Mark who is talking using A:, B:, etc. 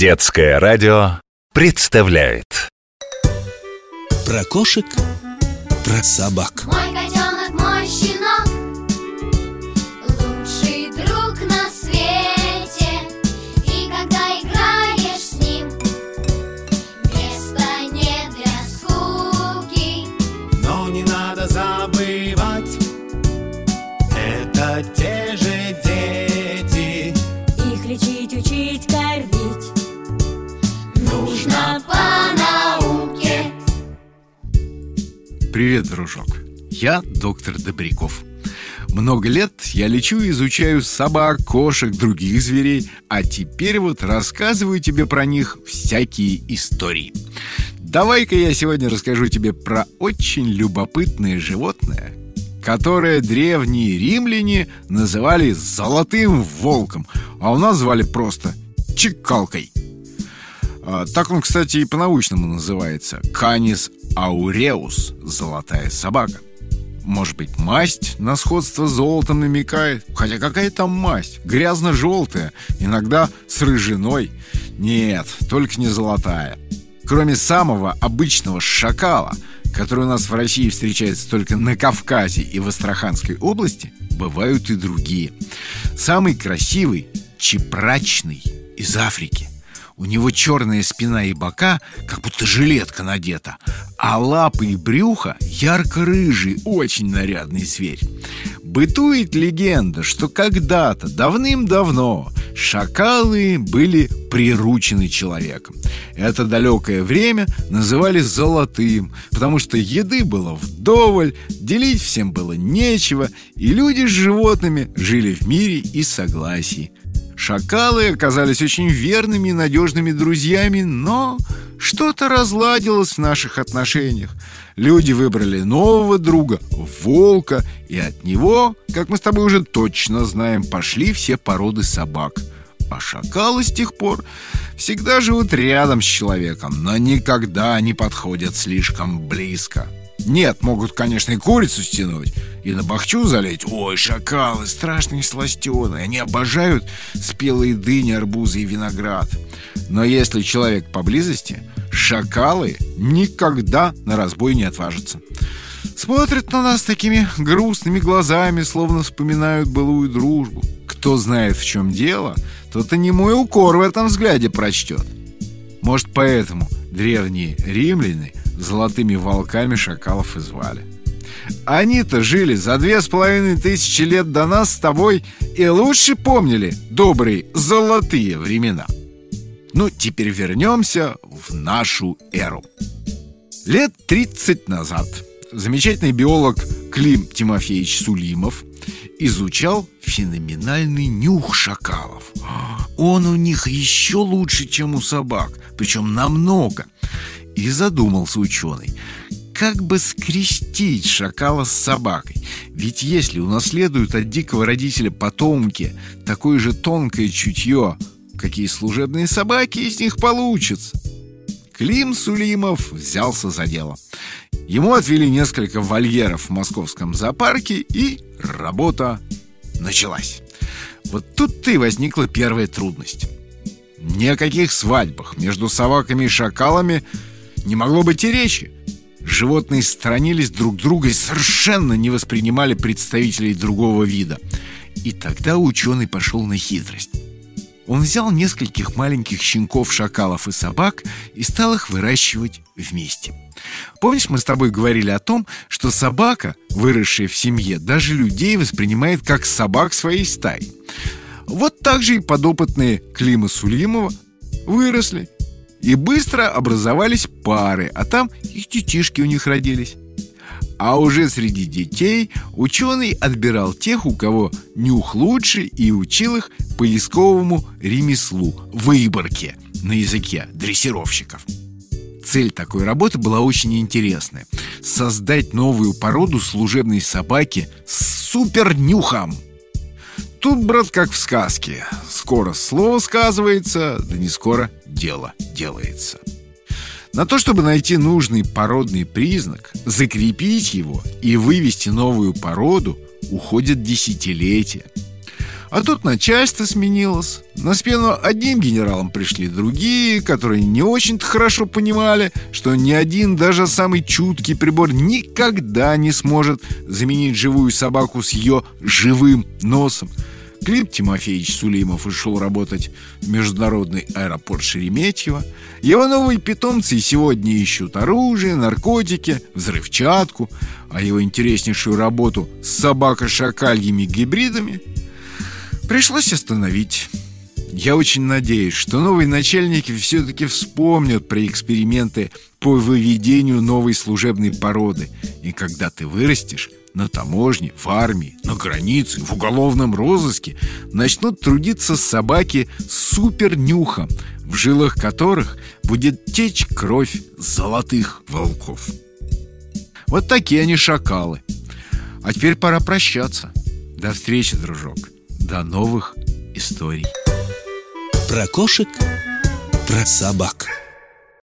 A: Детское радио представляет.
B: Про кошек, про собак.
C: Мой котенок, мой щенок Лучший друг на свете. И когда играешь с ним Места нет для скуки.
D: Но не надо забывать
E: Привет, дружок. Я доктор Добряков. Много лет я лечу и изучаю собак, кошек, других зверей, а теперь вот рассказываю тебе про них всякие истории. Давай-ка я сегодня расскажу тебе про очень любопытное животное, которое древние римляне называли золотым волком, а у нас звали просто чекалкой. А, Так он, кстати, и по-научному называется Канис ауреус – золотая собака. Может быть, масть на сходство с золотом намекает? Хотя какая там масть? Грязно-желтая, иногда с рыжиной. Нет, только не золотая. Кроме самого обычного шакала Который у нас в России встречается только на Кавказе и в Астраханской области Бывают и другие. Самый красивый – чепрачный из Африки у него черная спина и бока, как будто жилетка надета А лапы и брюхо ярко-рыжий, очень нарядный зверь. Бытует легенда, что когда-то, давным-давно Шакалы были приручены человеком. Это далекое время называли золотым Потому что еды было вдоволь, делить всем было нечего И люди с животными жили в мире и согласии Шакалы оказались очень верными и надежными друзьями, но что-то разладилось в наших отношениях. Люди выбрали нового друга, волка, и от него, как мы с тобой уже точно знаем, пошли все породы собак. А шакалы с тех пор всегда живут рядом с человеком, но никогда не подходят слишком близко. Нет, могут, конечно, и курицу стянуть И на бахчу залить. Ой, шакалы, страшные сластены. Они обожают спелые дыни, арбузы и виноград. Но если человек поблизости Шакалы никогда на разбой не отважатся. Смотрят на нас такими грустными глазами Словно вспоминают былую дружбу. Кто знает, в чем дело Тот и не мой укор в этом взгляде прочтет Может, поэтому древние римляне золотыми волками шакалов и звали. Они-то жили за две с половиной тысячи лет до нас с тобой и лучше помнили добрые золотые времена. Ну, теперь вернемся в нашу эру. Лет 30 назад замечательный биолог Клим Тимофеевич Сулимов изучал феноменальный нюх шакалов. Он у них еще лучше, чем у собак, причем намного. И задумался ученый, как бы скрестить шакала с собакой. Ведь если унаследуют от дикого родителя потомки такое же тонкое чутье, какие служебные собаки из них получатся. Клим Сулимов взялся за дело. Ему отвели несколько вольеров в московском зоопарке, и работа началась. Вот тут-то и возникла первая трудность. Ни о каких свадьбах между собаками и шакалами не могло быть и речи. Животные сторонились друг друга и совершенно не воспринимали представителей другого вида. И тогда ученый пошел на хитрость. Он взял нескольких маленьких щенков, шакалов и собак и стал их выращивать вместе. Помнишь, мы с тобой говорили о том, что собака, выросшая в семье, даже людей воспринимает как собак своей стаи. Вот так же и подопытные Клима Сулимова выросли и быстро образовались пары, а там и детишки у них родились. А уже среди детей ученый отбирал тех, у кого нюх лучше, и учил их поисковому ремеслу – выборке на языке дрессировщиков. Цель такой работы была очень интересная – создать новую породу служебной собаки с супернюхом. Тут, брат, как в сказке. Скоро слово сказывается, да не скоро дело делается. На то, чтобы найти нужный породный признак, закрепить его и вывести новую породу, уходят десятилетия. А тут начальство сменилось. На смену одним генералам пришли другие, которые не очень-то хорошо понимали, что ни один, даже самый чуткий прибор никогда не сможет заменить живую собаку с ее живым носом. Клим Тимофеевич Сулимов ушел работать в международный аэропорт Шереметьево. Его новые питомцы сегодня ищут оружие, наркотики, взрывчатку, а его интереснейшую работу с собако-шакальями гибридами пришлось остановить. Я очень надеюсь, что новые начальники все-таки вспомнят про эксперименты по выведению новой служебной породы. И когда ты вырастешь, на таможне, в армии, на границе, в уголовном розыске начнут трудиться собаки с супернюхом, в жилах которых будет течь кровь золотых волков. Вот такие они шакалы. А теперь пора прощаться. До встречи, дружок. До новых историй.
B: Про кошек, про собак.